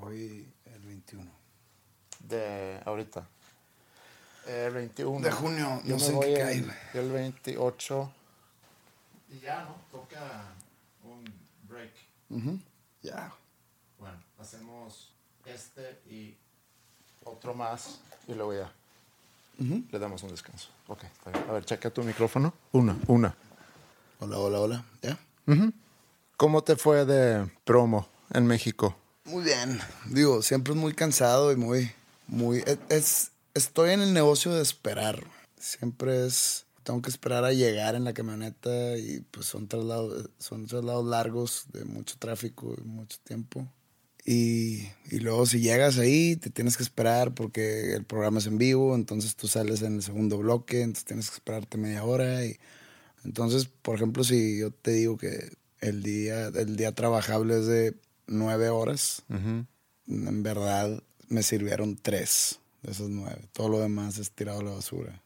Voy el 21. De ahorita. El 21. De junio, Yo no me sé qué el, cae, güey. el 28. Y ya, ¿no? Toca un break. Ya. Bueno, hacemos este y otro más y luego ya. Le damos un descanso. Ok, está bien. A ver, checa tu micrófono. Una, una. Hola, hola, hola. ¿Ya? ¿Cómo te fue de promo en México? Muy bien. Digo, siempre es muy cansado y muy, muy... es- Es, estoy en el negocio de esperar. Siempre es... Tengo que esperar a llegar en la camioneta y pues son traslados, son traslados largos de mucho tráfico y mucho tiempo. Y, y luego si llegas ahí, te tienes que esperar porque el programa es en vivo, entonces tú sales en el segundo bloque, entonces tienes que esperarte media hora. Y, entonces, por ejemplo, si yo te digo que el día, el día trabajable es de nueve horas, en verdad me sirvieron tres de esas nueve. Todo lo demás es tirado a la basura.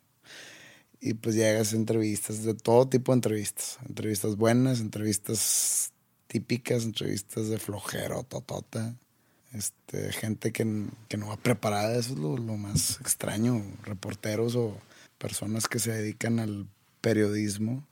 Y pues llegas a entrevistas, de todo tipo de entrevistas. Entrevistas buenas, entrevistas típicas, entrevistas de flojero, totota. Este, gente que, que no va preparada, eso es lo, lo más extraño. Reporteros o personas que se dedican al periodismo,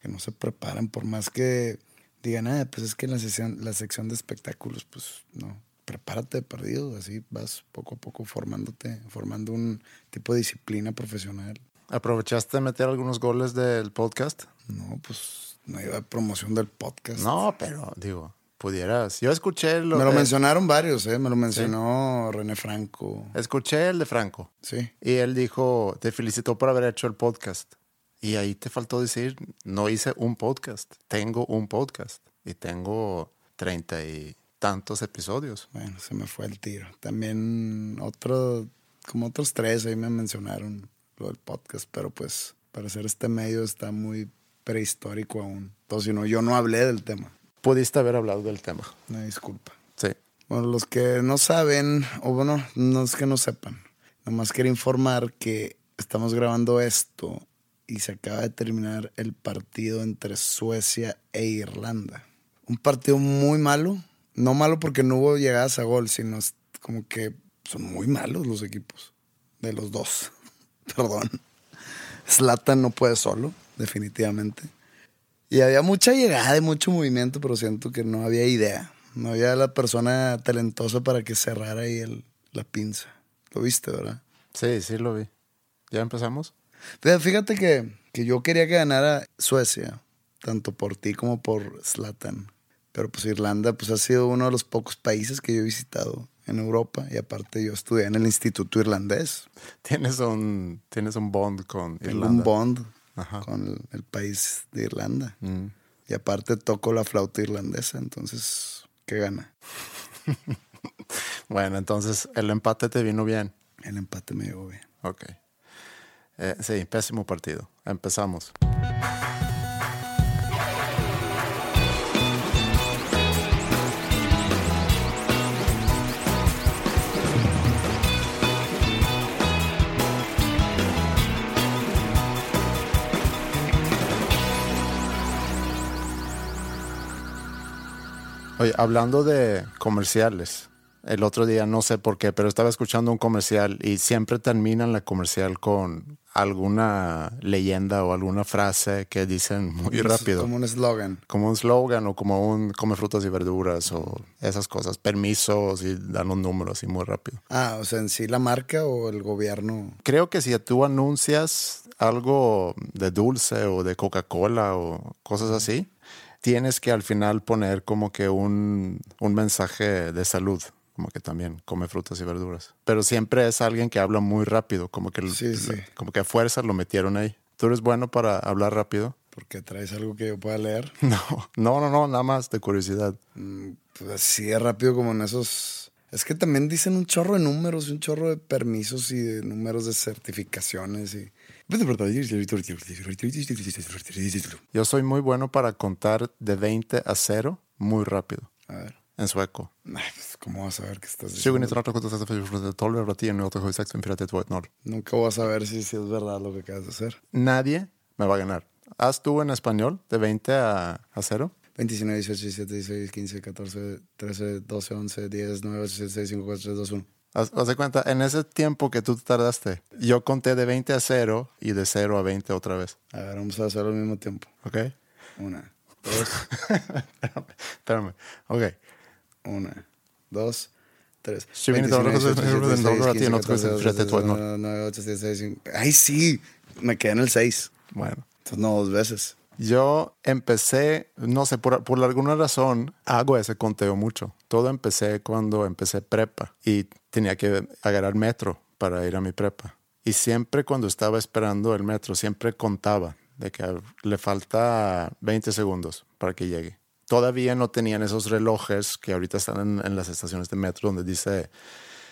que no se preparan, por más que digan, ah, pues es que en la sección, la sección de espectáculos, pues no, prepárate de perdido, así vas poco a poco formándote, formando un tipo de disciplina profesional. ¿Aprovechaste de meter algunos goles del podcast? No, pues no iba a promoción del podcast. No, pero digo, pudieras. Yo escuché lo, Me lo mencionaron varios, ¿eh? Me lo mencionó René Franco. Escuché el de Franco. Sí. Y él dijo, te felicitó por haber hecho el podcast. Y ahí te faltó decir, no hice un podcast, tengo un podcast. Y tengo treinta y tantos episodios. Bueno, se me fue el tiro. También otro, como otros tres ahí me mencionaron lo del podcast, pero pues para hacer este medio está muy prehistórico aún. Entonces, si no, yo no hablé del tema. Pudiste haber hablado del tema. Una disculpa. Sí. Bueno, los que no saben, o bueno, no es que no sepan, nomás quiero informar que estamos grabando esto y se acaba de terminar el partido entre Suecia e Irlanda. Un partido muy malo, no malo porque no hubo llegadas a gol, sino como que son muy malos los equipos, de los dos. Perdón. Zlatan no puede solo, definitivamente. Y había mucha llegada y mucho movimiento, pero siento que no había idea. No había la persona talentosa para que cerrara ahí el, la pinza. Lo viste, ¿verdad? Sí, sí lo vi. ¿Ya empezamos? Pero fíjate que, que yo quería que ganara Suecia, tanto por ti como por Zlatan. Pero pues Irlanda pues ha sido uno de los pocos países que yo he visitado en Europa y aparte yo estudié en el Instituto Irlandés. Tienes un, tienes un bond con Tengo Irlanda. un bond Ajá. con el, el país de Irlanda. Mm. Y aparte toco la flauta irlandesa, entonces, ¿qué gana? Bueno, entonces el empate te vino bien. El empate me llegó bien. Ok. Eh, sí, pésimo partido. Empezamos. Oye, hablando de comerciales, el otro día, no sé por qué, pero estaba escuchando un comercial y siempre terminan la comercial con alguna leyenda o alguna frase que dicen muy rápido. Como un eslogan. Como un slogan o como un come frutas y verduras o esas cosas. Permisos y dan los números y muy rápido. Ah, o sea, en sí la marca o el gobierno. Creo que si tú anuncias algo de dulce o de Coca-Cola o cosas así, tienes que al final poner como que un, un mensaje de salud como que también come frutas y verduras. Pero siempre es alguien que habla muy rápido, como que, Sí, sí. como que a fuerza lo metieron ahí. ¿Tú eres bueno para hablar rápido? Porque traes algo que yo pueda leer. No, no, no, no, nada más de curiosidad. Mm, Pues así de rápido como en esos. Es que también dicen un chorro de números, y un chorro de permisos y de números de certificaciones y. Yo soy muy bueno para contar de 20 a 0 muy rápido, A ver. En sueco. Ay, pues, ¿Cómo vas a ver qué estás 20 diciendo? 30 12 över 10 minuter 7 16 54 2 Nunca vas a ver si, si es verdad lo que acabas de hacer. Nadie me va a ganar. Haz tú en español de 20 a, a 0. 29, 18, 17, 16, 15, 14, 13, 12, 11, 10, 9, 8, 7, 6, 5, 4, 3, 2, 1. Haz, haz de cuenta, en ese tiempo que tú tardaste, yo conté de 20 a 0 y de 0 a 20 otra vez. A ver, vamos a hacerlo al mismo tiempo. ¿Ok? Una, dos, Espérame. Ok. Una, dos, tres. Sí, viene todo, 29, todo, 18, todo, 16, todo, 15, todo, 14, todo, 12, todo, todo, 13, 9, 8, 7, 6, 5. ¡Ay, sí! Me quedé en el 6. Bueno. Entonces, no, dos veces. Yo empecé, no sé, por, por alguna razón hago ese conteo mucho. Todo empecé cuando empecé prepa y tenía que agarrar metro para ir a mi prepa. Y siempre cuando estaba esperando el metro, siempre contaba de que le falta 20 segundos para que llegue. Todavía no tenían esos relojes que ahorita están en, en las estaciones de metro donde dice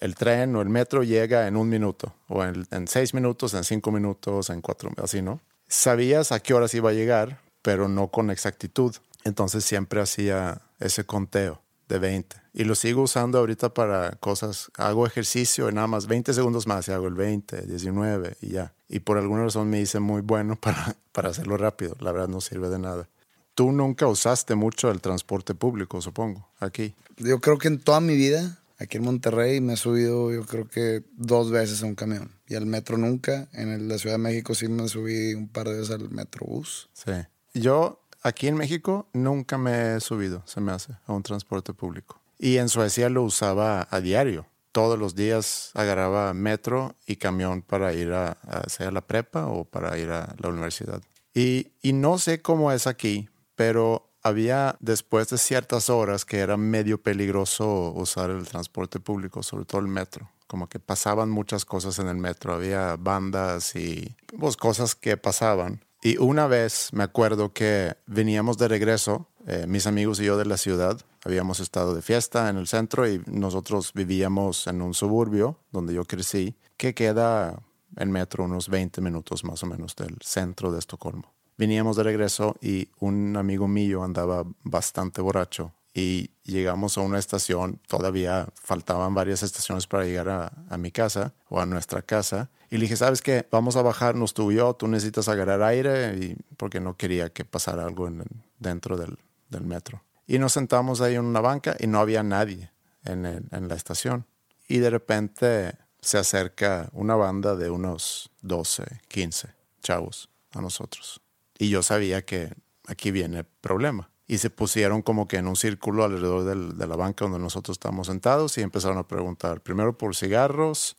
el tren o el metro llega en un minuto, o en, en seis minutos, en cinco minutos, en cuatro, así, ¿no? Sabías a qué horas iba a llegar, pero no con exactitud. Entonces siempre hacía ese conteo de 20. Y lo sigo usando ahorita para cosas. Hago ejercicio y nada más 20 segundos más y hago el 20, 19 y ya. Y por alguna razón me hice muy bueno para, para hacerlo rápido. La verdad no sirve de nada. Tú nunca usaste mucho el transporte público, supongo, aquí. Yo creo que en toda mi vida, aquí en Monterrey, me he subido, yo creo que dos veces a un camión. Y al metro nunca. En la Ciudad de México sí me subí un par de veces al metrobús. Sí. Yo aquí en México nunca me he subido, se me hace, a un transporte público. Y en Suecia lo usaba a diario. Todos los días agarraba metro y camión para ir a, a sea la prepa o para ir a la universidad. Y, y no sé cómo es aquí, pero había después de ciertas horas que era medio peligroso usar el transporte público, sobre todo el metro. Como que pasaban muchas cosas en el metro, había bandas y pues, cosas que pasaban. Y una vez me acuerdo que veníamos de regreso, eh, mis amigos y yo de la ciudad, habíamos estado de fiesta en el centro y nosotros vivíamos en un suburbio donde yo crecí, que queda en metro unos 20 minutos más o menos del centro de Estocolmo. Veníamos de regreso y un amigo mío andaba bastante borracho y llegamos a una estación, todavía faltaban varias estaciones para llegar a, a mi casa o a nuestra casa. Y le dije, ¿sabes qué? Vamos a bajarnos tú y yo, tú necesitas agarrar aire y porque no quería que pasara algo en- dentro del, del metro. Y nos sentamos ahí en una banca y no había nadie en, el- en la estación. Y de repente se acerca una banda de unos 12, 15 chavos a nosotros. Y yo sabía que aquí viene el problema. Y se pusieron como que en un círculo alrededor del- de la banca donde nosotros estábamos sentados y empezaron a preguntar, primero por cigarros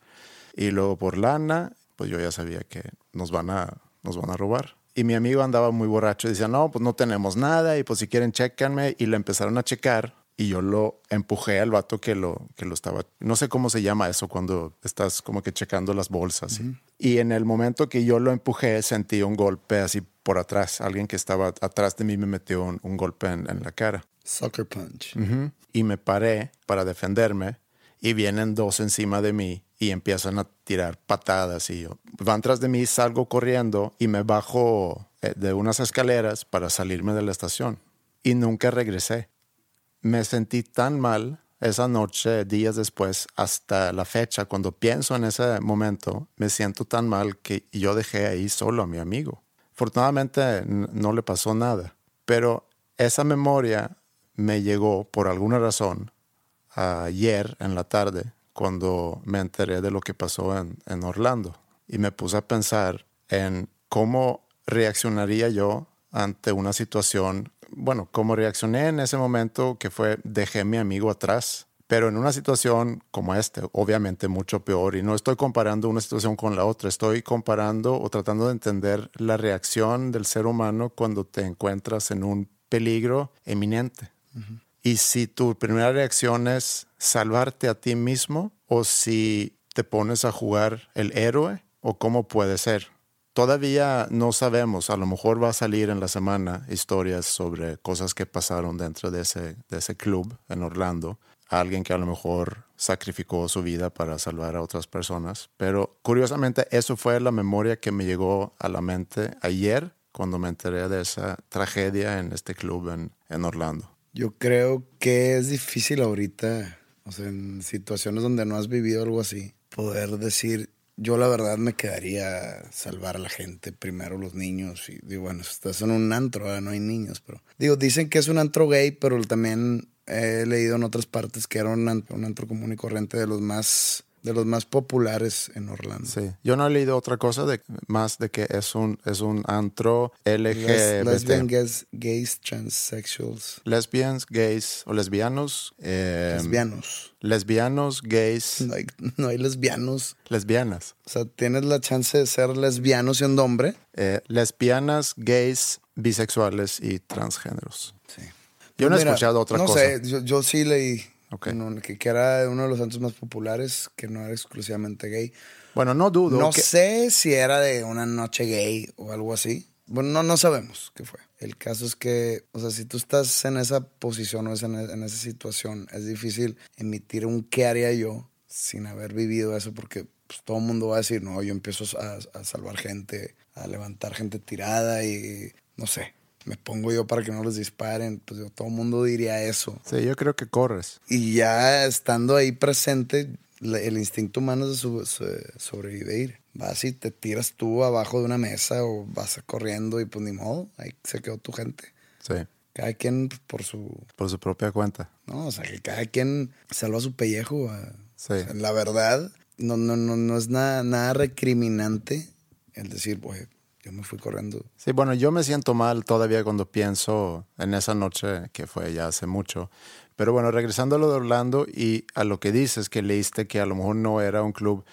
y luego por lana. Pues yo ya sabía que nos van a, nos van a robar. Y mi amigo andaba muy borracho y decía, no, pues no tenemos nada y pues si quieren, chécanme. Y le empezaron a checar y yo lo empujé al vato que lo, que lo estaba, no sé cómo se llama eso cuando estás como que checando las bolsas. Y en el momento que yo lo empujé, sentí un golpe así por atrás. Alguien que estaba atrás de mí me metió un, un golpe en, en la cara. Sucker punch. Y me paré para defenderme y vienen dos encima de mí y empiezan a tirar patadas y yo van tras de mí, salgo corriendo y me bajo eh, de unas escaleras para salirme de la estación y nunca regresé. Me sentí tan mal esa noche, días después, hasta la fecha, cuando pienso en ese momento, me siento tan mal que yo dejé ahí solo a mi amigo. Afortunadamente no le pasó nada, pero esa memoria me llegó por alguna razón ayer en la tarde cuando me enteré de lo que pasó en, en Orlando y me puse a pensar en cómo reaccionaría yo ante una situación, bueno, cómo reaccioné en ese momento que fue dejé a mi amigo atrás, pero en una situación como esta, obviamente mucho peor, y no estoy comparando una situación con la otra, estoy comparando o tratando de entender la reacción del ser humano cuando te encuentras en un peligro eminente. Y si tu primera reacción es salvarte a ti mismo o si te pones a jugar el héroe o cómo puede ser. Todavía no sabemos, a lo mejor va a salir en la semana historias sobre cosas que pasaron dentro de ese, de ese club en Orlando. Alguien que a lo mejor sacrificó su vida para salvar a otras personas. Pero curiosamente eso fue la memoria que me llegó a la mente ayer cuando me enteré de esa tragedia en este club en, en Orlando. Yo creo que es difícil ahorita, o sea, en situaciones donde no has vivido algo así, poder decir, yo la verdad me quedaría salvar a la gente, primero los niños. Y digo, bueno, estás en un antro, no hay niños, pero digo, dicen que es un antro gay, pero también he leído en otras partes que era un antro, un antro común y corriente de los más de los más populares en Orlando. Sí, yo no he leído otra cosa de más de que es un es un antro LGBT. lesbian, gays, gays, transsexuals. Lesbians, gays o lesbianos. Eh, lesbianos. Lesbianos, gays. No hay, no hay, lesbianos. Lesbianas. O sea, tienes la chance de ser lesbiano siendo hombre. Eh, lesbianas, gays, bisexuales y transgéneros. Sí. Yo no he escuchado otra cosa. No sé, yo, yo sí leí que, que, era uno de los santos más populares, que no era exclusivamente gay. Bueno, no dudo. No sé si era de una noche gay o algo así. Bueno, no, no sabemos qué fue. El caso es que, o sea, si tú estás en esa posición o en esa situación, es difícil emitir un qué haría yo sin haber vivido eso, porque pues, todo el mundo va a decir, no, yo empiezo a, a salvar gente, a levantar gente tirada y no sé me pongo yo para que no les disparen, pues yo, todo el mundo diría eso. Sí, yo creo que corres. Y ya estando ahí presente, el instinto humano es de sobrevivir. Vas y te tiras tú abajo de una mesa o vas corriendo y pues ni modo, ahí se quedó tu gente. Sí. Cada quien por su... Por su propia cuenta. No, o sea, que cada quien salva su pellejo. Sí. la verdad, no, no, no, no es nada, nada recriminante el decir, pues yo me fui corriendo. Sí, bueno, yo me siento mal todavía cuando pienso en esa noche que fue ya hace mucho. Pero bueno, regresando a lo de Orlando y a lo que dices, que leíste que a lo mejor no era un club,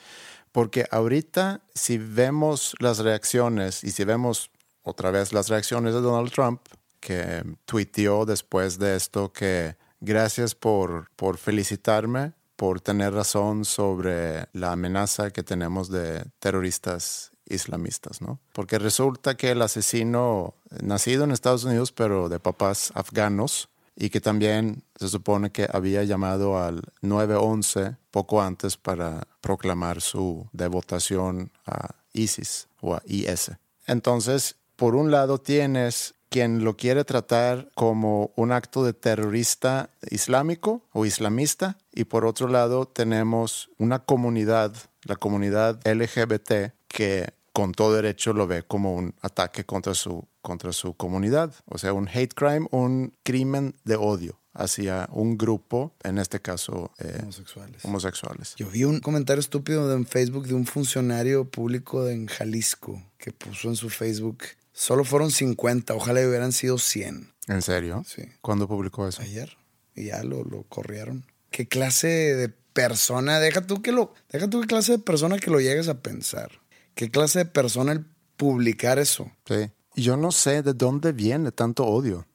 porque ahorita si vemos las reacciones y si vemos otra vez las reacciones de Donald Trump, que tuiteó después de esto que gracias por, por felicitarme, por tener razón sobre la amenaza que tenemos de terroristas islamistas, ¿no? Porque resulta que el asesino, nacido en Estados Unidos, pero de papás afganos, y que también se supone que había llamado al 911 poco antes para proclamar su devotación a ISIS o a IS. Entonces, por un lado tienes quien lo quiere tratar como un acto de terrorista islámico o islamista, y por otro lado tenemos una comunidad, la comunidad LGBT, que con todo derecho lo ve como un ataque contra su, contra su comunidad. O sea, un hate crime, un crimen de odio hacia un grupo, en este caso eh, homosexuales. homosexuales. Yo vi un comentario estúpido en Facebook de un funcionario público en Jalisco que puso en su Facebook, solo fueron 50, ojalá hubieran sido 100. ¿En serio? Sí. ¿Cuándo publicó eso? Ayer. Y ya lo, lo corrieron. ¿Qué clase de persona, deja tú que lo, deja tú qué clase de persona que lo llegues a pensar? ¿Qué clase de persona el publicar eso? Sí. Yo no sé de dónde viene tanto odio.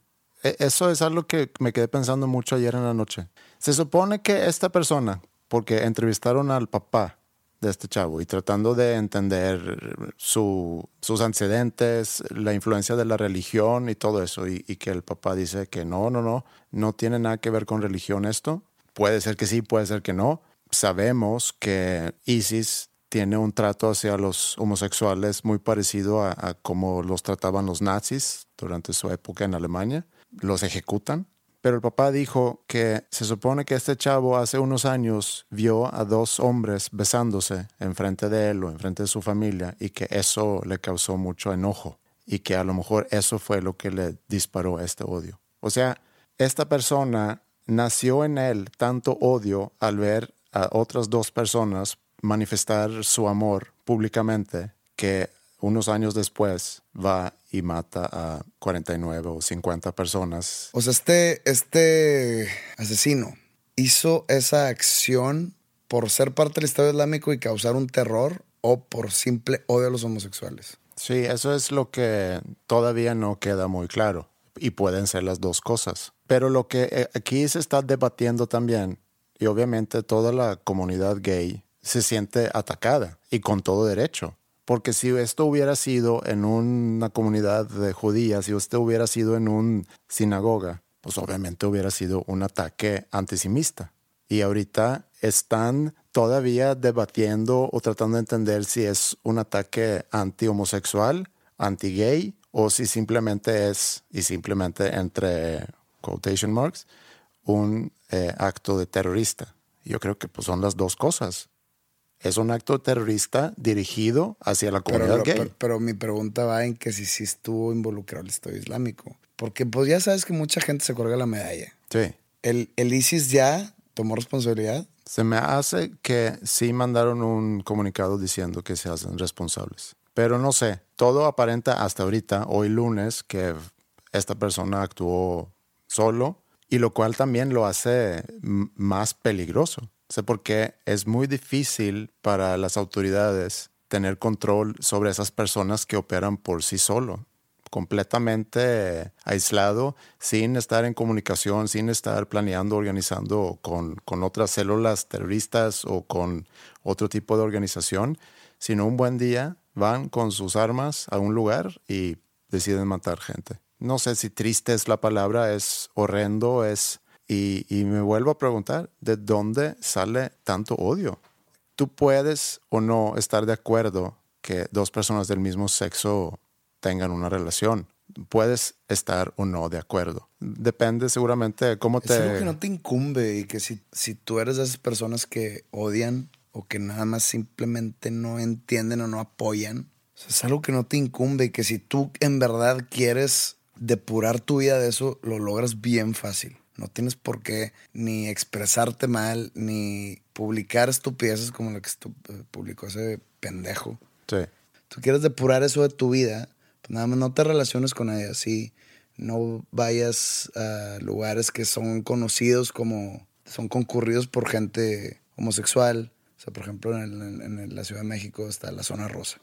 E, eso es algo que me quedé pensando mucho ayer en la noche. Se supone que esta persona, porque entrevistaron al papá de este chavo y tratando de entender su, sus antecedentes, la influencia de la religión y todo eso, y, y, que el papá dice que no, no, no, no tiene nada que ver con religión esto. Puede ser que sí, puede ser que no. Sabemos que ISIS tiene un trato hacia los homosexuales muy parecido a, a cómo los trataban los nazis durante su época en Alemania. Los ejecutan. Pero el papá dijo que se supone que este chavo hace unos años vio a dos hombres besándose enfrente de él o enfrente de su familia y que eso le causó mucho enojo y que a lo mejor eso fue lo que le disparó este odio. O sea, esta persona nació en él tanto odio al ver a otras dos personas manifestar su amor públicamente que unos años después va y mata a 49 o 50 personas. O sea, este, este asesino hizo esa acción por ser parte del Estado Islámico y causar un terror o por simple odio a los homosexuales. Sí, eso es lo que todavía no queda muy claro y pueden ser las dos cosas. Pero lo que eh, aquí se está debatiendo también, y obviamente toda la comunidad gay se siente atacada y con todo derecho. Porque si esto hubiera sido en una comunidad de judías, si esto hubiera sido en una sinagoga, pues obviamente hubiera sido un ataque antisemita. Y ahorita están todavía debatiendo o tratando de entender si es un ataque anti-homosexual, anti-gay, o si simplemente es, y simplemente entre quotation marks, un eh, acto de terrorista. Yo creo que pues, son las dos cosas. Es un acto terrorista dirigido hacia la comunidad pero, gay. Pero, mi pregunta va en que si sí estuvo involucrado el Estado Islámico. Porque pues ya sabes que mucha gente se cuelga la medalla. Sí. ¿El, ¿El ISIS ya tomó responsabilidad? Se me hace que sí mandaron un comunicado diciendo que se hacen responsables. Pero no sé, todo aparenta hasta ahorita, hoy lunes, que esta persona actuó solo y lo cual también lo hace más peligroso. Sé porque es muy difícil para las autoridades tener control sobre esas personas que operan por sí solo, completamente aislado, sin estar en comunicación, sin estar planeando, organizando con, con otras células terroristas o con otro tipo de organización, sino un buen día van con sus armas a un lugar y deciden matar gente. No sé si triste es la palabra, es horrendo, es y, me vuelvo a preguntar, ¿de dónde sale tanto odio? Tú puedes o no estar de acuerdo que dos personas del mismo sexo tengan una relación. Puedes estar o no de acuerdo. Depende seguramente de cómo te... Es algo que no te incumbe y que si, si tú eres de esas personas que odian o que nada más simplemente no entienden o no apoyan, es algo que no te incumbe y que si tú en verdad quieres depurar tu vida de eso, lo logras bien fácil. No tienes por qué ni expresarte mal, ni publicar estupideces como lo que eh, publicó ese pendejo. Sí. Tú quieres depurar eso de tu vida, pues nada más no te relaciones con ella. Sí, no vayas a lugares que son conocidos como, son concurridos por gente homosexual. O sea, por ejemplo, en, la Ciudad de México está la zona rosa.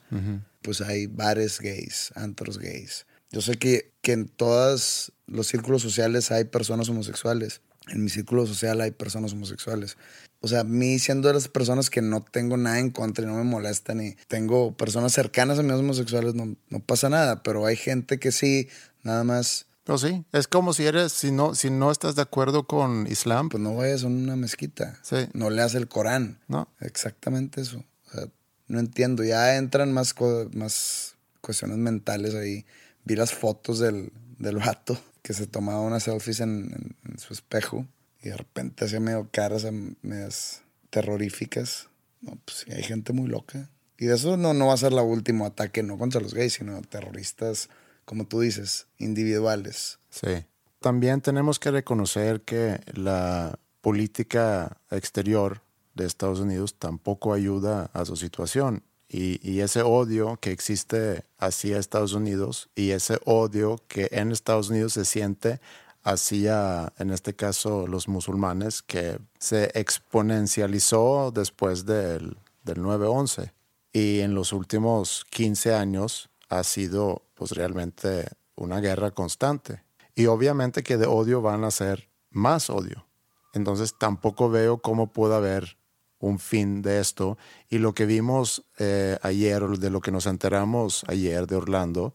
Pues hay bares gays, antros gays. Yo sé que, que en todos los círculos sociales hay personas homosexuales. En mi círculo social hay personas homosexuales. O sea, a mí siendo de las personas que no tengo nada en contra y no me molestan y tengo personas cercanas a mí homosexuales, no, no pasa nada. Pero hay gente que sí, nada más pues sí, es como si eres, si no, si no estás de acuerdo con Islam. Pues no vayas a una mezquita. Sí. No leas el Corán. No. Exactamente eso. O sea, no entiendo. Ya entran más, más cuestiones mentales ahí vi las fotos del, del vato que se tomaba unas selfies en, su espejo y de repente hacía medio caras medias terroríficas. No, pues hay gente muy loca. Y de eso no, no va a ser la último ataque, no contra los gays, sino terroristas, como tú dices, individuales. Sí. También tenemos que reconocer que la política exterior de Estados Unidos tampoco ayuda a su situación. Y, ese odio que existe hacia Estados Unidos y ese odio que en Estados Unidos se siente hacia, en este caso, los musulmanes, que se exponencializó después del, del 9-11. Y en los últimos 15 años ha sido pues realmente una guerra constante. Y obviamente que de odio van a ser más odio. Entonces tampoco veo cómo puede haber un fin de esto. Y lo que vimos eh, ayer, de lo que nos enteramos ayer de Orlando,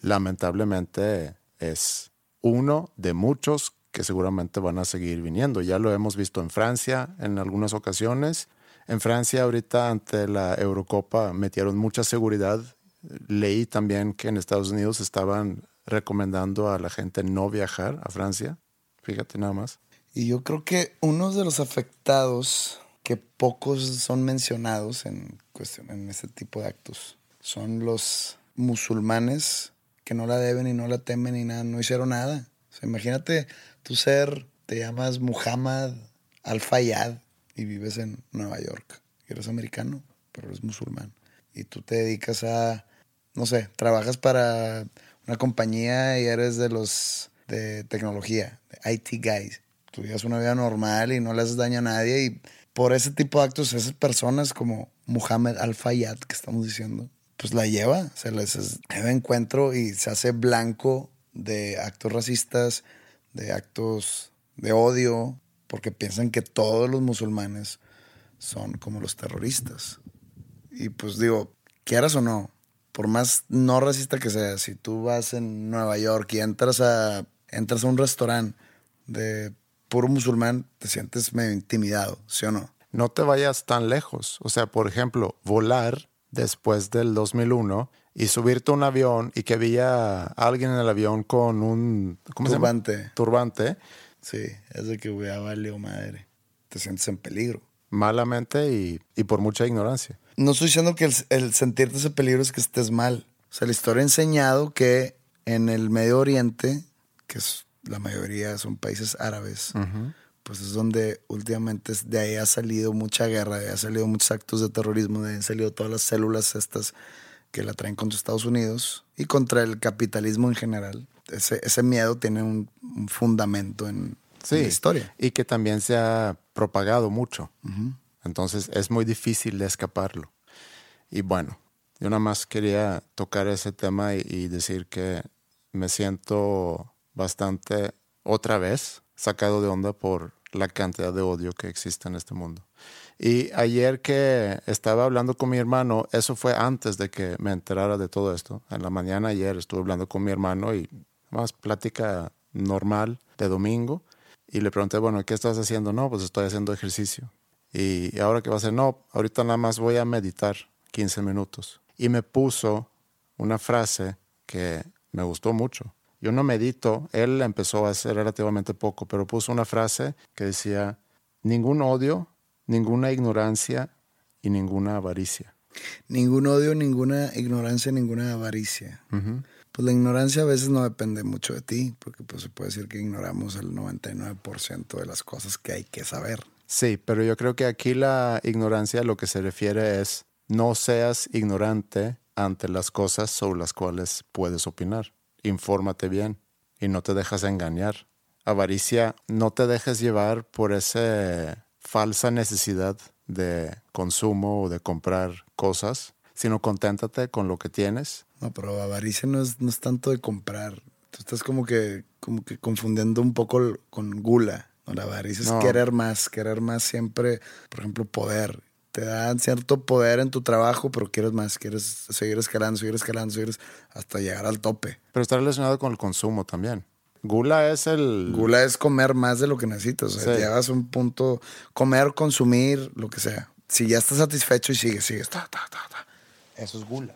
lamentablemente es uno de muchos que seguramente van a seguir viniendo. Ya lo hemos visto en Francia en algunas ocasiones. En Francia ahorita ante la Eurocopa metieron mucha seguridad. Leí también que en Estados Unidos estaban recomendando a la gente no viajar a Francia. Fíjate nada más. Y yo creo que uno de los afectados que pocos son mencionados en, cuestión, en este tipo de actos. Son los musulmanes que no la deben y no la temen y nada, no hicieron nada. imagínate tú ser te llamas Muhammad Al-Fayyad y vives en Nueva York. Y eres americano, pero eres musulmán. Y tú te dedicas a, no sé, trabajas para una compañía y eres de los de tecnología, de IT guys. Tú vives una vida normal y no le haces daño a nadie. Y por ese tipo de actos, esas personas como Muhammad Al-Fayyad, que estamos diciendo, pues la lleva, se les lleva encuentro y se hace blanco de actos racistas, de actos de odio, porque piensan que todos los musulmanes son como los terroristas. Y pues digo, quieras o no, por más no racista que sea, si tú vas en Nueva York y entras a, entras a un restaurante de puro musulmán, te sientes medio intimidado, ¿sí o no? No te vayas tan lejos. O sea, por ejemplo, volar después del 2001 y subirte a un avión y que había alguien en el avión con un ¿cómo turbante. Se llama? Turbante. Sí, es de que a valió madre. Te sientes en peligro. Malamente y, y por mucha ignorancia. No estoy diciendo que el, sentirte ese peligro es que estés mal. O sea, la historia ha enseñado que en el Medio Oriente, que es, la mayoría son países árabes, pues es donde últimamente de ahí ha salido mucha guerra, de ahí ha salido muchos actos de terrorismo, de ahí han salido todas las células estas que la traen contra Estados Unidos y contra el capitalismo en general. Ese, ese miedo tiene un, fundamento en, la historia. Y que también se ha propagado mucho. Entonces es muy difícil de escaparlo. Y bueno, yo nada más quería tocar ese tema y decir que me siento bastante otra vez sacado de onda por la cantidad de odio que existe en este mundo. Y ayer que estaba hablando con mi hermano, eso fue antes de que me enterara de todo esto. En la mañana ayer estuve hablando con mi hermano y más plática normal de domingo. Y le pregunté, bueno, ¿qué estás haciendo? No, pues estoy haciendo ejercicio. Y ahora qué va a hacer? No, ahorita nada más voy a meditar 15 minutos. Y me puso una frase que me gustó mucho. Yo no medito, él empezó a hacer relativamente poco, pero puso una frase que decía, ningún odio, ninguna ignorancia y ninguna avaricia. Ningún odio, ninguna ignorancia, ninguna avaricia. Pues la ignorancia a veces no depende mucho de ti, porque pues se puede decir que ignoramos el 99% de las cosas que hay que saber. Sí, pero yo creo que aquí la ignorancia lo que se refiere es no seas ignorante ante las cosas sobre las cuales puedes opinar infórmate bien y no te dejas engañar. Avaricia, no te dejes llevar por esa falsa necesidad de consumo o de comprar cosas, sino conténtate con lo que tienes. No, pero avaricia no es, no es tanto de comprar. Tú estás como que, como que confundiendo un poco con gula. No, la avaricia es querer más, querer más siempre, por ejemplo, poder te dan cierto poder en tu trabajo, pero quieres más, quieres seguir escalando, seguir escalando, seguir hasta llegar al tope. Pero está relacionado con el consumo también. Gula es el... Gula es comer más de lo que necesitas. O sea, llegas a un punto, comer, consumir, lo que sea. Si ya estás satisfecho y sigues, sigues, ta, ta, ta, ta. Eso es gula.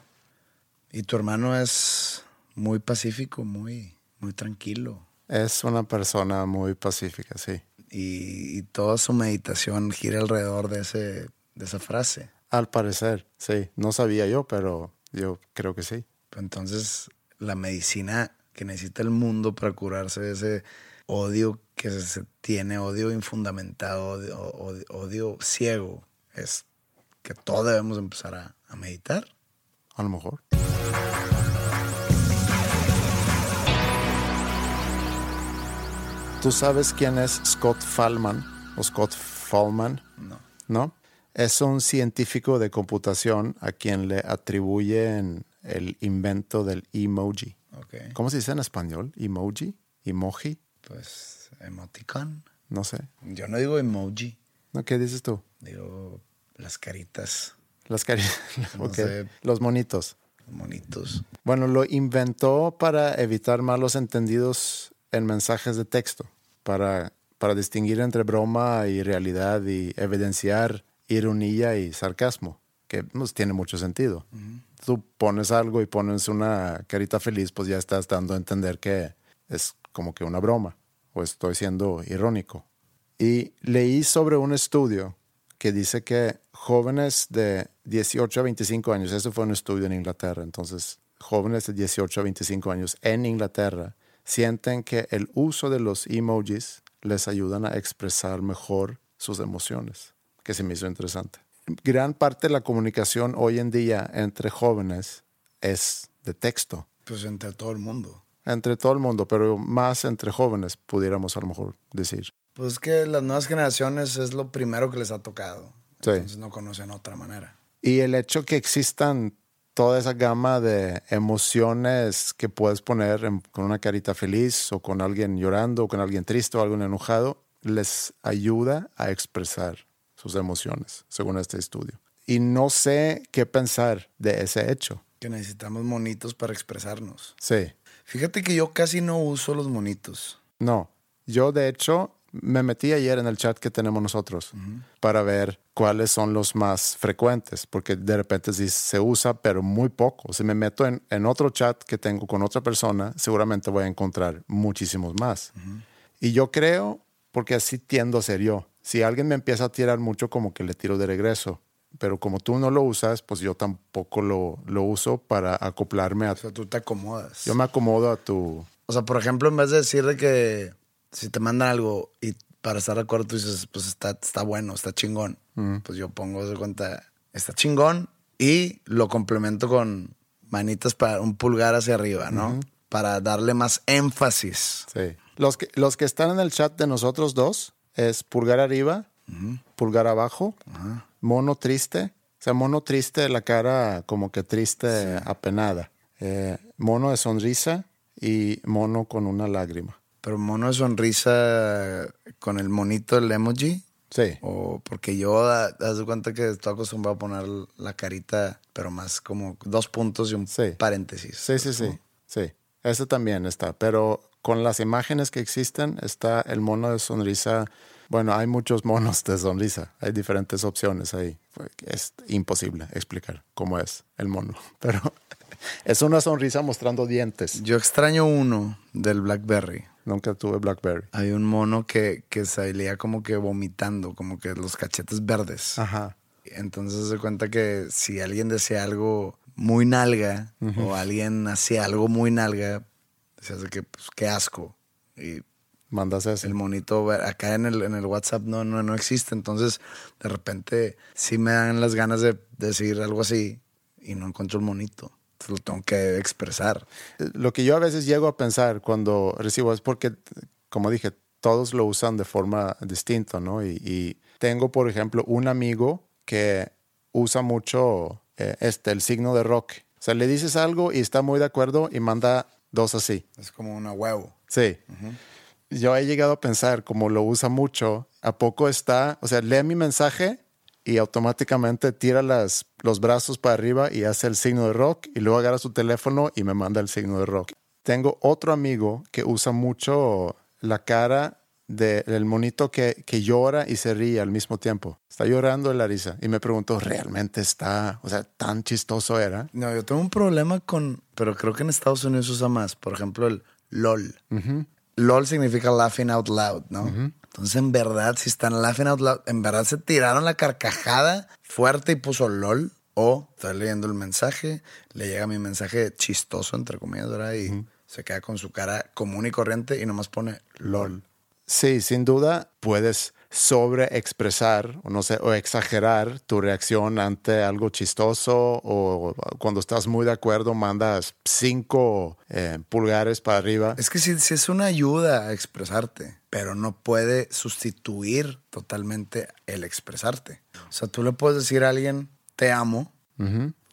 Y tu hermano es muy pacífico, muy, muy tranquilo. Es una persona muy pacífica, sí. Y, y toda su meditación gira alrededor de ese de esa frase. Al parecer, sí. No sabía yo, pero yo creo que sí. Entonces, la medicina que necesita el mundo para curarse de ese odio que se tiene, odio infundamentado, odio, ciego, es que todos debemos empezar a, a meditar. A lo mejor. ¿Tú sabes quién es Scott Fallman o Scott Fallman? No. ¿No? Es un científico de computación a quien le atribuyen el invento del emoji. ¿Cómo se dice en español? ¿Emoji? ¿Emoji? Pues emoticon. No sé. Yo no digo emoji. ¿No? ¿Qué dices tú? Digo las caritas. Las caritas. Los monitos. Los monitos. Bueno, lo inventó para evitar malos entendidos en mensajes de texto, para, para distinguir entre broma y realidad y evidenciar ironía y sarcasmo, que pues, tiene mucho sentido. Tú pones algo y pones una carita feliz, pues ya estás dando a entender que es como que una broma o estoy siendo irónico. Y leí sobre un estudio que dice que jóvenes de 18 a 25 años, eso fue un estudio en Inglaterra, entonces jóvenes de 18 a 25 años en Inglaterra sienten que el uso de los emojis les ayudan a expresar mejor sus emociones, que se me hizo interesante. Gran parte de la comunicación hoy en día entre jóvenes es de texto, Pues entre todo el mundo. entre todo el mundo, pero más entre jóvenes, pudiéramos a lo mejor decir. Pues es que las nuevas generaciones es lo primero que les ha tocado. Sí. Entonces no conocen otra manera. Y el hecho que existan toda esa gama de emociones que puedes poner en- con una carita feliz o con alguien llorando o con alguien triste o alguien enojado, les ayuda a expresar sus emociones, según este estudio. Y no sé qué pensar de ese hecho. Que necesitamos monitos para expresarnos. Sí, Fíjate que yo casi no uso los monitos. no. Yo de hecho me metí ayer en el chat que tenemos nosotros para ver cuáles son los más frecuentes, porque de repente sí se usa, pero muy poco. Si me meto en, en otro chat que tengo con otra persona, seguramente voy a encontrar muchísimos más. Y yo creo, porque así tiendo a ser yo, si alguien me empieza a tirar mucho, como que le tiro de regreso. Pero como tú no lo usas, pues yo tampoco lo, lo uso para acoplarme a... O sea, tú te acomodas. Yo me acomodo a tu... O sea, por ejemplo, en vez de decir de que si te mandan algo y para estar de acuerdo tú dices, pues está, está bueno, está chingón. Pues yo pongo de cuenta, está chingón y lo complemento con manitas para un pulgar hacia arriba, ¿no? Para darle más énfasis. Sí. Los que, los que están en el chat de nosotros dos es pulgar arriba, pulgar abajo, mono triste. O sea, mono triste, la cara como que triste, apenada. Eh, mono de sonrisa y mono con una lágrima. Pero mono de sonrisa con el monito, el emoji. Sí. O porque yo, da- haz de cuenta que estoy acostumbrado a poner la carita, pero más como dos puntos y un Sí. paréntesis. Sí, sí, sí. Sí. Ese también está. Pero con las imágenes que existen, está el mono de sonrisa. Bueno, hay muchos monos de sonrisa. Hay diferentes opciones ahí. Es imposible explicar cómo es el mono. Pero es una sonrisa mostrando dientes. Yo extraño uno del Blackberry. Nunca tuve Blackberry. Hay un mono que, que salía como que vomitando, como que los cachetes verdes. Ajá. Entonces se cuenta que si alguien decía algo muy nalga o alguien hacía algo muy nalga, se hace que, pues, qué asco. Y Mandas ese. el monito acá en el, en el WhatsApp no, no, no existe. Entonces, de repente, sí me dan las ganas de decir algo así y no encuentro el monito. Entonces, lo tengo que expresar. Lo que yo a veces llego a pensar cuando recibo es porque, como dije, todos lo usan de forma distinta, ¿no? Y, y tengo, por ejemplo, un amigo que usa mucho eh, este, el signo de rock. O sea, le dices algo y está muy de acuerdo y manda dos así. Es como una huevo. Sí. Yo he llegado a pensar, como lo usa mucho, ¿a poco está? O sea, lee mi mensaje y automáticamente tira las, los brazos para arriba y hace el signo de rock y luego agarra su teléfono y me manda el signo de rock. Tengo otro amigo que usa mucho la cara del monito que, que llora y se ríe al mismo tiempo. Está llorando de la risa. Y me pregunto, ¿realmente está? O sea, tan chistoso era. No, yo tengo un problema con, pero creo que en Estados Unidos usa más. Por ejemplo, el LOL. LOL significa laughing out loud, ¿no? Entonces, en verdad, si están laughing out loud, en verdad se tiraron la carcajada fuerte y puso LOL. O está leyendo el mensaje, le llega mi mensaje chistoso, entre comillas, ¿verdad? Y se queda con su cara común y corriente y nomás pone LOL. Sí, sin duda puedes sobreexpresar o no sé, o exagerar tu reacción ante algo chistoso o cuando estás muy de acuerdo mandas cinco eh, pulgares para arriba. Es que sí, sí es una ayuda a expresarte, pero no puede sustituir totalmente el expresarte. O sea, tú le puedes decir a alguien, te amo,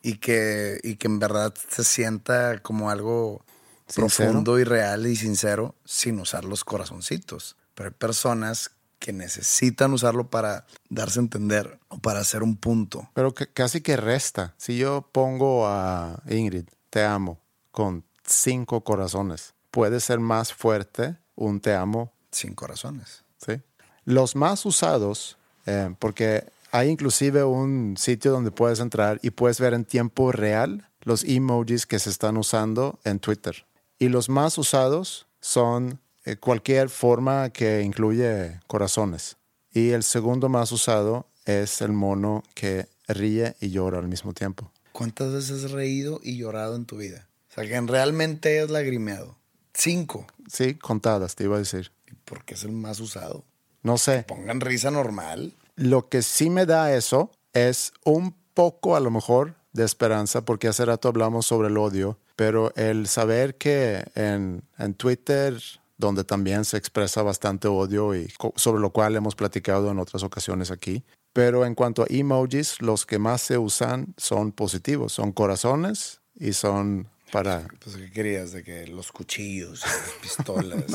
y, que, y que en verdad se sienta como algo Sincero. profundo y real y sincero sin usar los corazoncitos. Pero hay personas que necesitan usarlo para darse a entender o para hacer un punto. Pero que, casi que resta. Si yo pongo a Ingrid, te amo, con cinco corazones, puede ser más fuerte un te amo Sin corazones. ¿sí? Los más usados, eh, porque hay inclusive un sitio donde puedes entrar y puedes ver en tiempo real los emojis que se están usando en Twitter. Y los más usados son cualquier forma que incluye corazones. Y el segundo más usado es el mono que ríe y llora al mismo tiempo. ¿Cuántas veces has reído y llorado en tu vida? O sea, que realmente hayas lagrimeado. Cinco. Sí, contadas, te iba a decir. porque es el más usado. No sé. Pongan risa normal. Lo que sí me da eso es un poco a lo mejor de esperanza, porque hace rato hablamos sobre el odio, pero el saber que en, en Twitter, donde también se expresa bastante odio y sobre lo cual hemos platicado en otras ocasiones aquí, pero en cuanto a emojis, los que más se usan son positivos, son corazones y son para Pues, ¿qué querías? De que los cuchillos, las pistolas.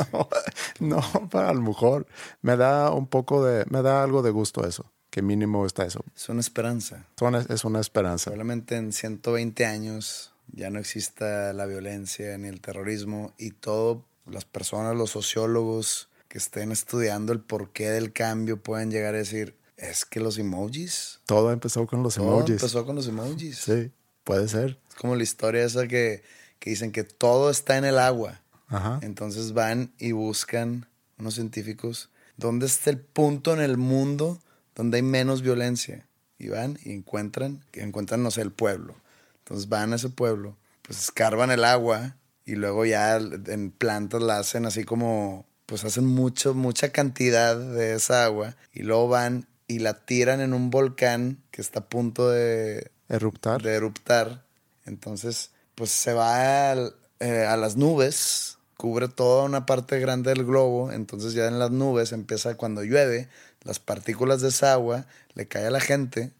no, para a lo mejor me da un poco de, me da algo de gusto eso, que mínimo está eso. Es una esperanza. Es una esperanza. Probablemente en 120 años ya no exista la violencia ni el terrorismo y todo, las personas, los sociólogos que estén estudiando el porqué del cambio pueden llegar a decir, es que los emojis, Todo empezó con los todo emojis. empezó con los emojis. Sí, puede ser. Es como la historia esa que, que dicen que todo está en el agua. Ajá. Entonces van y buscan unos científicos dónde está el punto en el mundo donde hay menos violencia. Y van y encuentran, que encuentran, no sé, el pueblo. Entonces van a ese pueblo, pues escarban el agua y luego ya en plantas la hacen así como, pues hacen mucho, mucha cantidad de esa agua y luego van y la tiran en un volcán que está a punto de, Eruptar. de eruptar. Entonces, pues se va al- eh, a las nubes, cubre toda una parte grande del globo. Entonces ya en las nubes empieza cuando llueve, las partículas de esa agua le cae a la gente.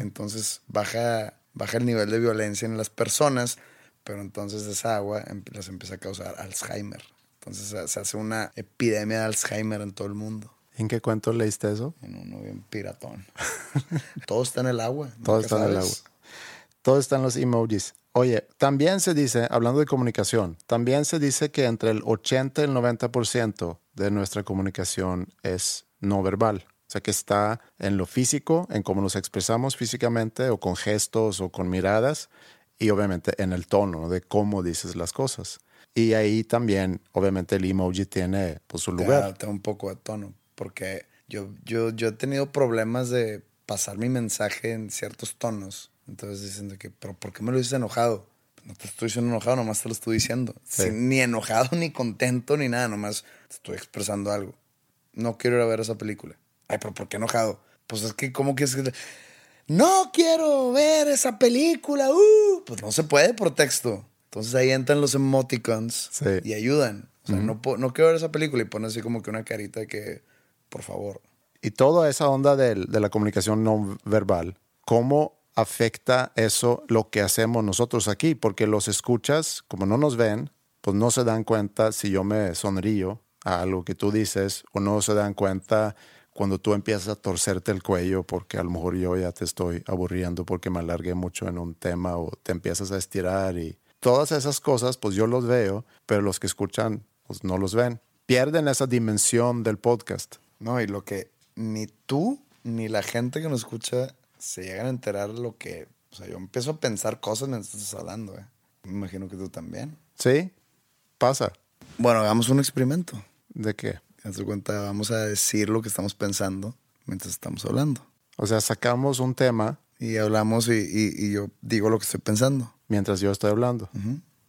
Entonces baja, baja el nivel de violencia en las personas, pero entonces esa agua em- les empieza a causar Alzheimer. Entonces se, hace una epidemia de Alzheimer en todo el mundo. ¿En qué cuento leíste eso? En uno bien piratón. Todo está en el agua. Todo está en el agua. sabes. Todo está en los emojis. Oye, también se dice, hablando de comunicación, también se dice que entre el 80 y el 90% de nuestra comunicación es no verbal. O sea, que está en lo físico, en cómo nos expresamos físicamente o con gestos o con miradas y obviamente en el tono de cómo dices las cosas. Y ahí también, obviamente, el emoji tiene pues, su lugar. da un poco de tono. Porque yo, yo, yo he tenido problemas de pasar mi mensaje en ciertos tonos. Entonces dicen que, pero ¿por qué me lo dices enojado? No te estoy diciendo enojado, nomás te lo estoy diciendo. Sí. Sin- ni enojado, ni contento, ni nada, nomás te estoy expresando algo. No quiero ir a ver esa película. Ay, pero ¿por qué enojado? Pues es que, ¿cómo que es que.? No quiero ver esa película. uh". Pues no se puede por texto. Entonces ahí entran los emoticons Sí. y ayudan. O sea, no, no quiero ver esa película y pone así como que una carita de que, por favor. Y toda esa onda del- de, la comunicación no verbal, ¿cómo afecta eso lo que hacemos nosotros aquí? Porque los escuchas, como no nos ven, pues no se dan cuenta si yo me sonrío a algo que tú dices o no se dan cuenta cuando tú empiezas a torcerte el cuello porque a lo mejor yo ya te estoy aburriendo porque me alargué mucho en un tema o te empiezas a estirar y todas esas cosas pues yo los veo, pero los que escuchan pues no los ven. Pierden esa dimensión del podcast. No, y lo que ni tú ni la gente que nos escucha se llegan a enterar lo que. O sea, yo empiezo a pensar cosas mientras estás hablando, ¿eh? Me imagino que tú también. ¿Sí? Pasa. Bueno, hagamos un experimento. ¿De qué? Haz de cuenta, vamos a decir lo que estamos pensando mientras estamos hablando. O sea, sacamos un tema Y hablamos y, y- y yo digo lo que estoy pensando. mientras yo estoy hablando.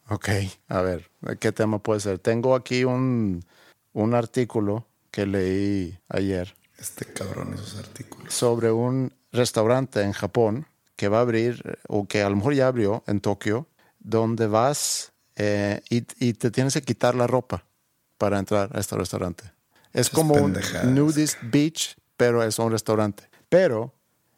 Ok, a ver, ¿qué tema puede ser? Tengo aquí un, un artículo que leí ayer Este cabrón, esos artículos. sobre un restaurante en Japón que va a abrir, o que a lo mejor ya abrió en Tokio, donde vas eh, y, y te tienes que quitar la ropa para entrar a este restaurante. Es como un nudist beach, pero es un restaurante. Pero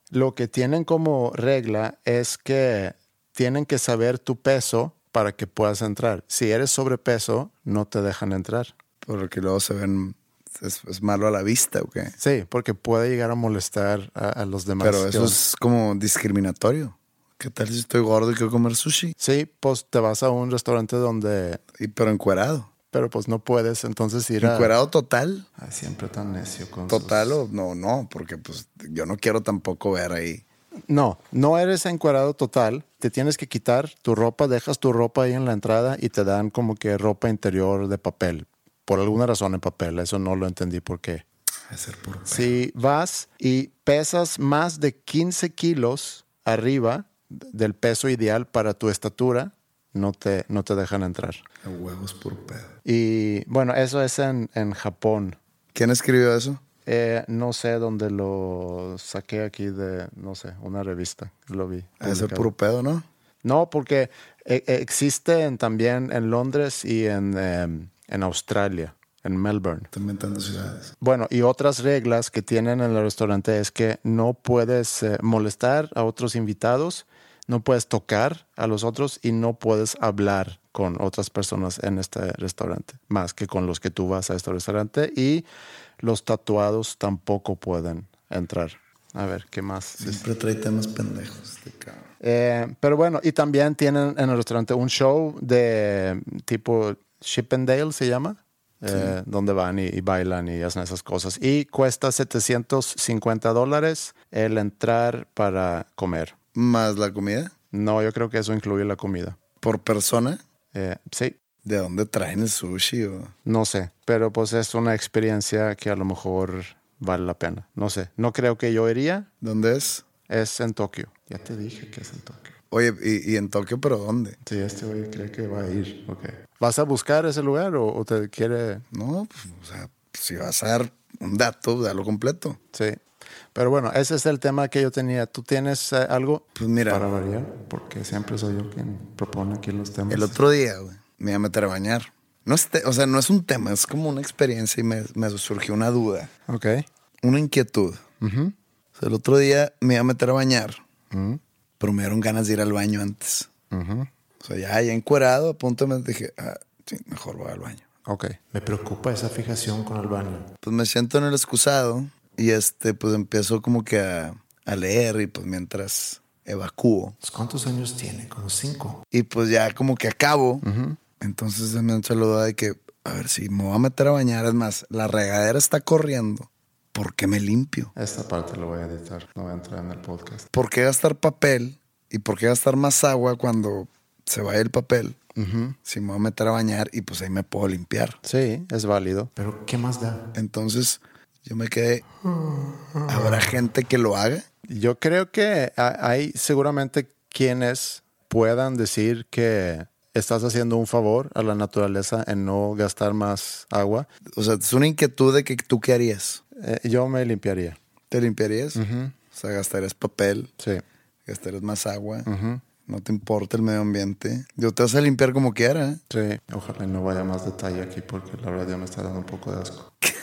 lo que tienen como regla es que tienen que saber tu peso para que puedas entrar. Si eres sobrepeso, no te dejan entrar. Porque luego se ven. Es, es malo a la vista, ¿o qué? Sí, porque puede llegar a molestar a, a los demás. Pero eso es como discriminatorio. ¿Qué tal si estoy gordo y quiero comer sushi? Sí, pues te vas a un restaurante donde, Y, pero encuerado. Pero pues no puedes entonces ir a... ¿Encuerado total? Siempre tan necio con ¿Total sus- o no? No, porque pues yo no quiero tampoco ver ahí. No, no eres encuerado total. Te tienes que quitar tu ropa, dejas tu ropa ahí en la entrada y te dan como que ropa interior de papel. Por alguna razón en papel, eso no lo entendí por qué. A ser por Si vas y pesas más de 15 kilos arriba del peso ideal para tu estatura, no te, no te dejan entrar. huevos por pedo. Y bueno, eso es en, en Japón. ¿Quién escribió eso? Eh, no sé dónde lo saqué aquí de, no sé, una revista. Lo vi. A ese publicado. puro pedo, ¿no? No, porque eh, eh, existen también en Londres y en, em, en Australia, en Melbourne. Estoy inventando ciudades. Bueno, y otras reglas que tienen en el restaurante es que no puedes eh, molestar a otros invitados, no puedes tocar a los otros y no puedes hablar con otras personas en este restaurante, más que con los que tú vas a este restaurante. Y los tatuados tampoco pueden entrar. A ver, ¿qué más? Siempre trae temas pendejos, este cabrón. Eh, pero bueno, y también tienen en el restaurante un show de tipo Chippendale se llama, eh, donde van y, y bailan y hacen esas cosas. Y cuesta 750 dólares el entrar para comer. Más la comida. No, yo creo que eso incluye la comida. Por persona. Eh, sí, ¿De dónde traen el sushi? O... no sé, pero pues es una experiencia que a lo mejor vale la pena. No sé, no creo que yo iría. ¿Dónde es? Es en Tokio. Ya te dije que es en Tokio. Oye, ¿y, y en Tokio, pero dónde? Sí, este güey cree que va a ir. Ok. ¿Vas a buscar ese lugar o, o te quiere...? No, pues, o sea, si vas a dar un dato, dalo completo. Sí. Pero bueno, ese es el tema que yo tenía. ¿Tú tienes eh, algo Pues mira, para variar? Porque siempre soy yo quien propone aquí los temas. el otro día, güey, me iba a meter a bañar. No es te- o sea, no es un tema, es como una experiencia y me, me surgió una duda, Ok. una inquietud. Ujú. O sea, el otro día me iba a meter a bañar, Ujú. pero me dieron ganas de ir al baño antes. Ujú. O sea, ya, ya encuerado, a punto me dije, ah, sí, mejor voy al baño. Ok. Me preocupa esa fijación con el baño. Pues me siento en el excusado y este, pues empiezo como que a, a leer y pues mientras evacúo. Pues, ¿Cuántos años tiene? Como cinco. Y pues ya como que acabo. Entonces se me duda de que, a ver, si me voy a meter a bañar, es más, la regadera está corriendo. ¿Por qué me limpio? Esta parte lo voy a editar. No voy a entrar en el podcast. ¿Por qué gastar papel? ¿Y por qué gastar más agua cuando se vaya el papel? Si me voy a meter a bañar y pues ahí me puedo limpiar. Sí, es válido. Pero ¿qué más da? Entonces yo me quedé, ¿habrá gente que lo haga? Yo creo que ha- hay seguramente quienes puedan decir que estás haciendo un favor a la naturaleza en no gastar más agua. O sea, es una inquietud de que tú qué harías. Eh, yo me limpiaría. ¿Te limpiarías? O sea, gastarías papel, Sí. gastarías más agua. No te importa el medio ambiente. Yo te vas a limpiar como quiera. Sí, ojalá y no vaya más detalle aquí porque la verdad ya me está dando un poco de asco.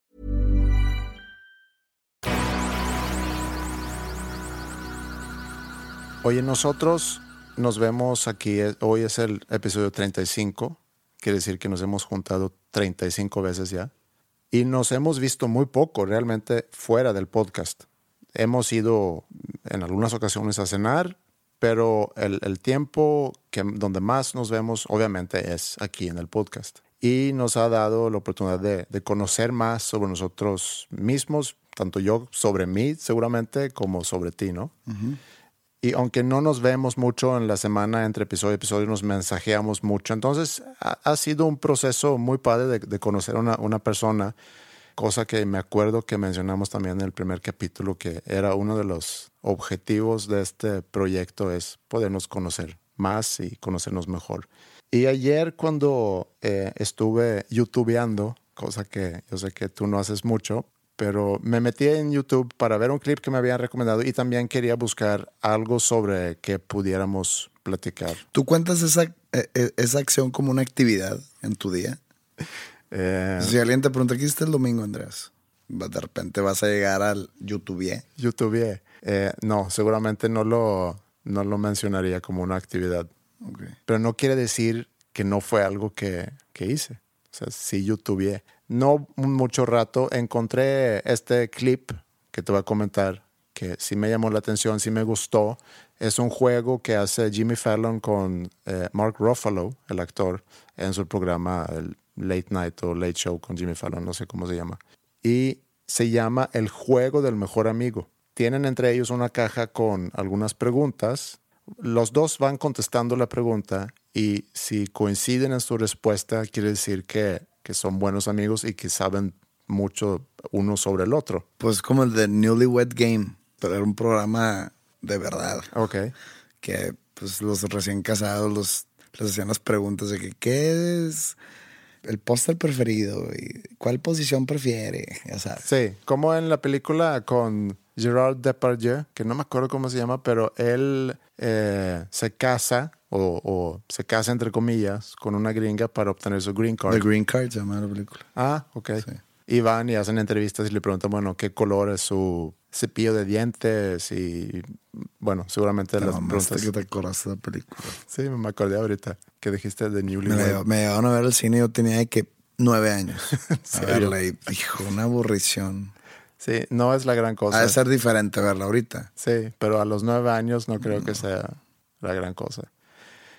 Oye, nosotros nos vemos aquí. eh, Hoy es el episodio 35. Quiere decir que nos hemos juntado 35 veces ya. Y nos hemos visto muy poco realmente fuera del podcast. Hemos ido en algunas ocasiones a cenar, pero el, tiempo que, donde más nos vemos obviamente es aquí en el podcast. Y nos ha dado la oportunidad de, conocer más sobre nosotros mismos, tanto yo sobre mí seguramente como sobre ti, ¿no? Y aunque no nos vemos mucho en la semana entre episodio y episodio, nos mensajeamos mucho. Entonces ha, ha sido un proceso muy padre de, de conocer a una, una persona, cosa que me acuerdo que mencionamos también en el primer capítulo, que era uno de los objetivos de este proyecto, es podernos conocer más y conocernos mejor. Y ayer cuando eh, estuve youtubeando, cosa que yo sé que tú no haces mucho, pero me metí en YouTube para ver un clip que me habían recomendado y también quería buscar algo sobre que pudiéramos platicar. ¿Tú cuentas esa, eh, eh, esa acción como una actividad en tu día? Eh, Si alguien te pregunta, ¿qué hiciste el domingo, Andrés? De repente vas a llegar al YouTube. YouTube, eh, no, seguramente no lo, no lo mencionaría como una actividad. Ok. pero no quiere decir que no fue algo que, que hice. O sea, sí YouTube. No mucho rato encontré este clip que te voy a comentar que sí me llamó la atención, sí me gustó. Es un juego que hace Jimmy Fallon con eh, Mark Ruffalo, el actor, en su programa Late Night o Late Show con Jimmy Fallon, no sé cómo se llama. Y se llama El juego del mejor amigo. Tienen entre ellos una caja con algunas preguntas los dos van contestando la pregunta y si coinciden en su respuesta, quiere decir que, que son buenos amigos y que saben mucho uno sobre el otro. Pues como el de Newlywed Game, pero era un programa de verdad. Ok. Que pues los recién casados los, les hacían las preguntas de que qué es el póster preferido y cuál posición prefiere, ya sabes. Sí, como en la película con Gerard Depardieu, que no me acuerdo cómo se llama, pero él eh, se casa, o, o se casa entre comillas, con una gringa para obtener su green card. The Green Card se llama la película. Ah, ok. Y van y hacen entrevistas y le preguntan, bueno, ¿qué color es su cepillo de dientes? Y bueno, seguramente Te las preguntas. que te acordaste de la película. Sí, me acordé ahorita que dijiste de Me, lleva- me llevaron a ver al cine y yo tenía que nueve años. A verla y, hijo, una aburrición. Sí, no es la gran cosa. Ha de ser diferente verla ahorita. Sí, pero a los nueve años no creo que sea la gran cosa.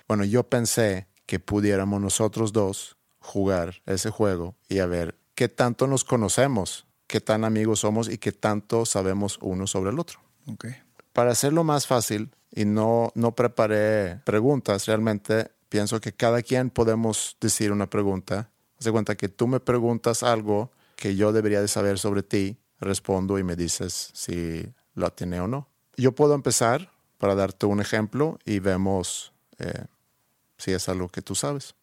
Bueno, yo pensé que pudiéramos nosotros dos jugar ese juego y a ver qué tanto nos conocemos, qué tan amigos somos y qué tanto sabemos uno sobre el otro. Para hacerlo más fácil y no, no preparé preguntas, realmente pienso que cada quien podemos decir una pregunta. Haz de cuenta que tú me preguntas algo que yo debería de saber sobre ti, respondo y me dices si lo tiene o no. Yo puedo empezar para darte un ejemplo y vemos eh, si es algo que tú sabes.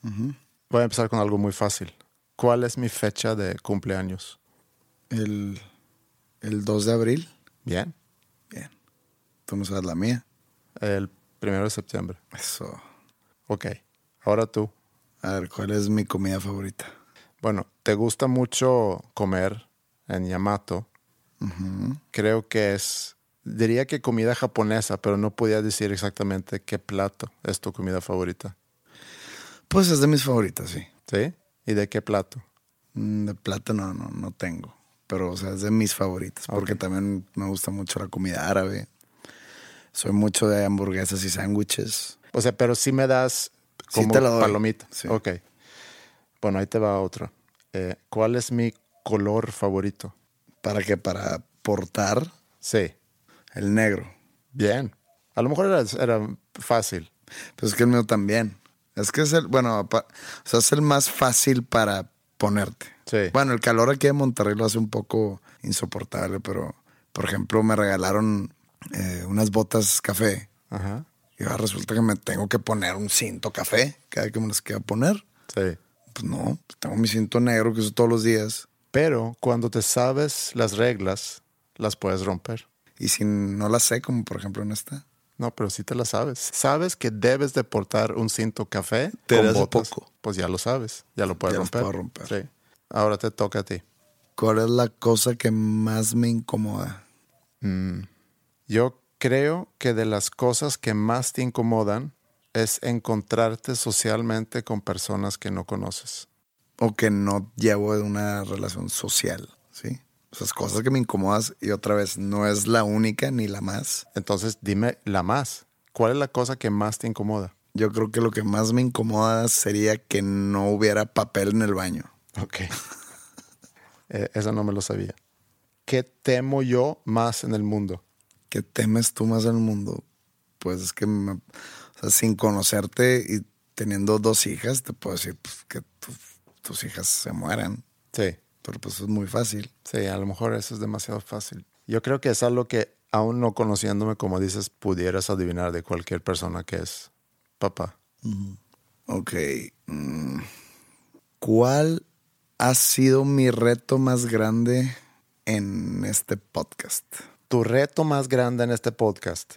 Voy a empezar con algo muy fácil. ¿Cuál es mi fecha de cumpleaños? El, el 2 de abril. Bien, Bien. Tú no sabes la mía. el primero de septiembre. Eso. Ok, ahora tú. A ver, ¿cuál es mi comida favorita? Bueno, te gusta mucho comer en Yamato. Creo que es, diría que comida japonesa, pero no podía decir exactamente qué plato es tu comida favorita. Pues es de mis favoritas, sí. ¿Sí? ¿Y de qué plato? Mm, De plátano no, no tengo. Pero, o sea, es de mis favoritas. Porque también me gusta mucho la comida árabe. Soy mucho de hamburguesas y sándwiches. O sea, pero sí me das Sí como te la doy. palomita. Sí. Ok. Bueno, ahí te va otra. Eh, ¿Cuál es mi color favorito? ¿Para qué? Para portar Sí. El negro. Bien. A lo mejor era, era fácil. Pues es que el mío también. Es que es el, bueno, pa- o sea, es el más fácil para ponerte. Sí. Bueno, el calor aquí en Monterrey lo hace un poco insoportable, pero, por ejemplo, me regalaron eh, unas botas café. Ajá. Y ahora resulta que me tengo que poner un cinto café cada que me las quiera poner. Sí. Pues no, tengo mi cinto negro que uso todos los días. Pero cuando te sabes las reglas, las puedes romper. Y si no las sé, como por ejemplo en esta, No, pero sí te las sabes. Sabes que debes de portar un cinto café Te con botas. poco. Pues ya lo sabes, ya lo puedes Ya romper. puedo romper. Sí. Ahora te toca a ti. ¿cuál es la cosa que más me incomoda? Yo creo que de las cosas que más te incomodan es encontrarte socialmente con personas que no conoces. O que no llevo de una relación social, ¿sí? Esas cosas que me incomodas y otra vez no es la única ni la más. Entonces dime la más. ¿Cuál es la cosa que más te incomoda? Yo creo que lo que más me incomoda sería que no hubiera papel en el baño. Ok. Eh, eso no me lo sabía. ¿Qué temo yo más en el mundo? ¿Qué temes tú más en el mundo? Pues es que, me- o sea, sin conocerte y teniendo dos hijas, te puedo decir pues, que tu- tus hijas se mueran. Sí. Pero pues es muy fácil. Sí, a lo mejor eso es demasiado fácil. Yo creo que es algo que, aún no conociéndome, como dices, pudieras adivinar de cualquier persona que es papá. Ok. mm, ¿Cuál ha sido mi reto más grande en este podcast? Tu reto más grande en este podcast.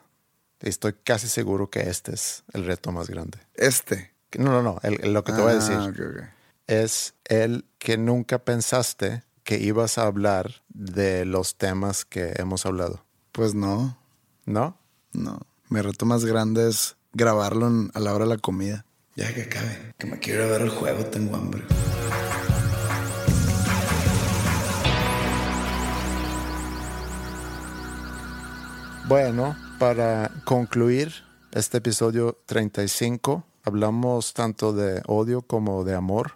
Estoy casi seguro que este es el reto más grande. Este. No, no, no. el- el- lo que te voy a decir Ah, ok, ok. Es el que nunca pensaste que ibas a hablar de los temas que hemos hablado. Pues no, ¿No? no. Mi reto más grande es grabarlo en- a la hora de la comida. Ya que acabe, que me quiero ver el juego, tengo hambre. Bueno, para concluir este episodio 35, hablamos tanto de odio como de amor.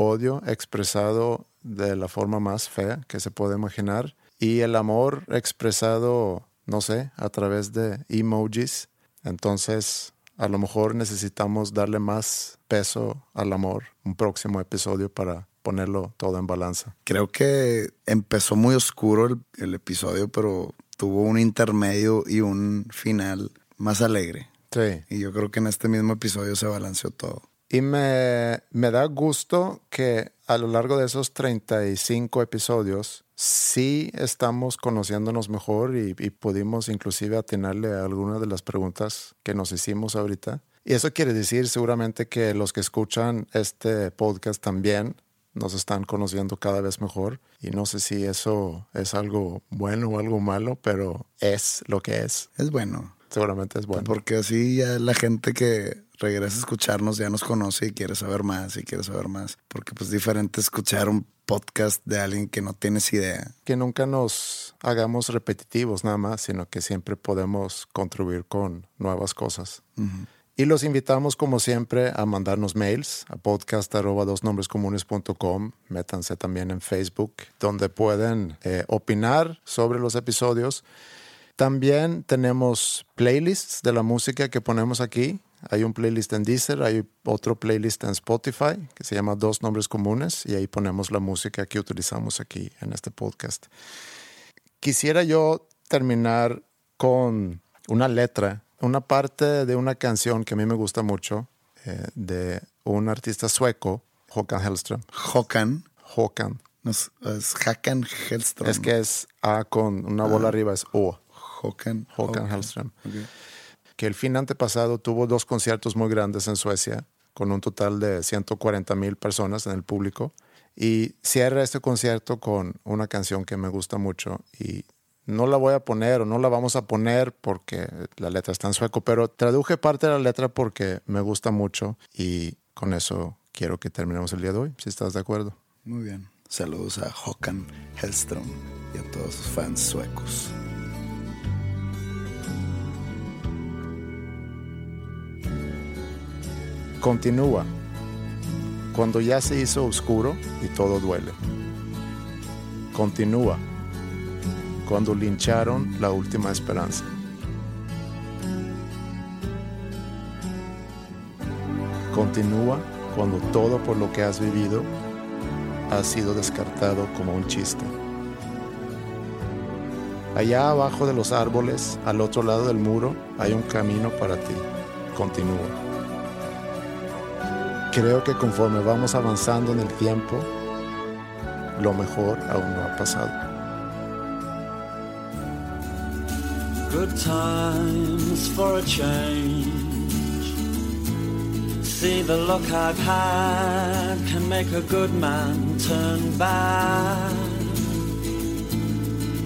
Odio expresado de la forma más fea que se puede imaginar y el amor expresado, no sé, a través de emojis. Entonces, a lo mejor necesitamos darle más peso al amor un próximo episodio para ponerlo todo en balanza. Creo que empezó muy oscuro el, el episodio, pero tuvo un intermedio y un final más alegre. Sí. Y yo creo que en este mismo episodio se balanceó todo. Y me, me da gusto que a lo largo de esos 35 episodios sí estamos conociéndonos mejor y, pudimos inclusive atinarle a algunas de las preguntas que nos hicimos ahorita. Y eso quiere decir seguramente que los que escuchan este podcast también nos están conociendo cada vez mejor. Y no sé si eso es algo bueno o algo malo, pero es lo que es. Es bueno. Seguramente es bueno. Porque así ya la gente que regresa a escucharnos ya nos conoce y quiere saber más y quiere saber más. Porque pues diferente escuchar un podcast de alguien que no tienes idea. que nunca nos hagamos repetitivos nada más, sino que siempre podemos contribuir con nuevas cosas. Y los invitamos, como siempre, a mandarnos mails a podcast.dosnombrescomunes.com. Métanse también en Facebook, donde pueden eh, opinar sobre los episodios. También tenemos playlists de la música que ponemos aquí. Hay un playlist en Deezer, hay otro playlist en Spotify que se llama Dos Nombres Comunes y ahí ponemos la música que utilizamos aquí en este podcast. Quisiera yo terminar con una letra, una parte de una canción que a mí me gusta mucho eh, de un artista sueco, Håkan Hellström. Håkan. Håkan. no es, es Hakan Hellström. Es que es A con una bola arriba, es O. Håkan. Håkan Hellström. Ok. que el fin antepasado tuvo dos conciertos muy grandes en Suecia, con un total de 140 mil personas en el público. Y cierra este concierto con una canción que me gusta mucho y no la voy a poner o no la vamos a poner porque la letra está en sueco, pero traduje parte de la letra porque me gusta mucho y con eso quiero que terminemos el día de hoy, si estás de acuerdo. Muy bien. Saludos a Håkan Hellström y a todos sus fans suecos. Continúa. Cuando ya se hizo oscuro y todo duele. Continúa. Cuando lincharon la última esperanza. Continúa cuando todo por lo que has vivido ha sido descartado como un chiste. Allá abajo de los árboles, al otro lado del muro, hay un camino para ti. Continúa. Creo que conforme vamos avanzando en el tiempo, lo mejor aún no ha pasado. Good times for a change. See the look I've had can make a good man turn bad.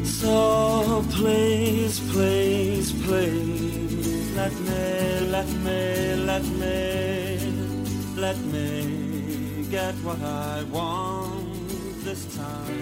So please, please, please, let me, let me, let me, let me get what I want this time.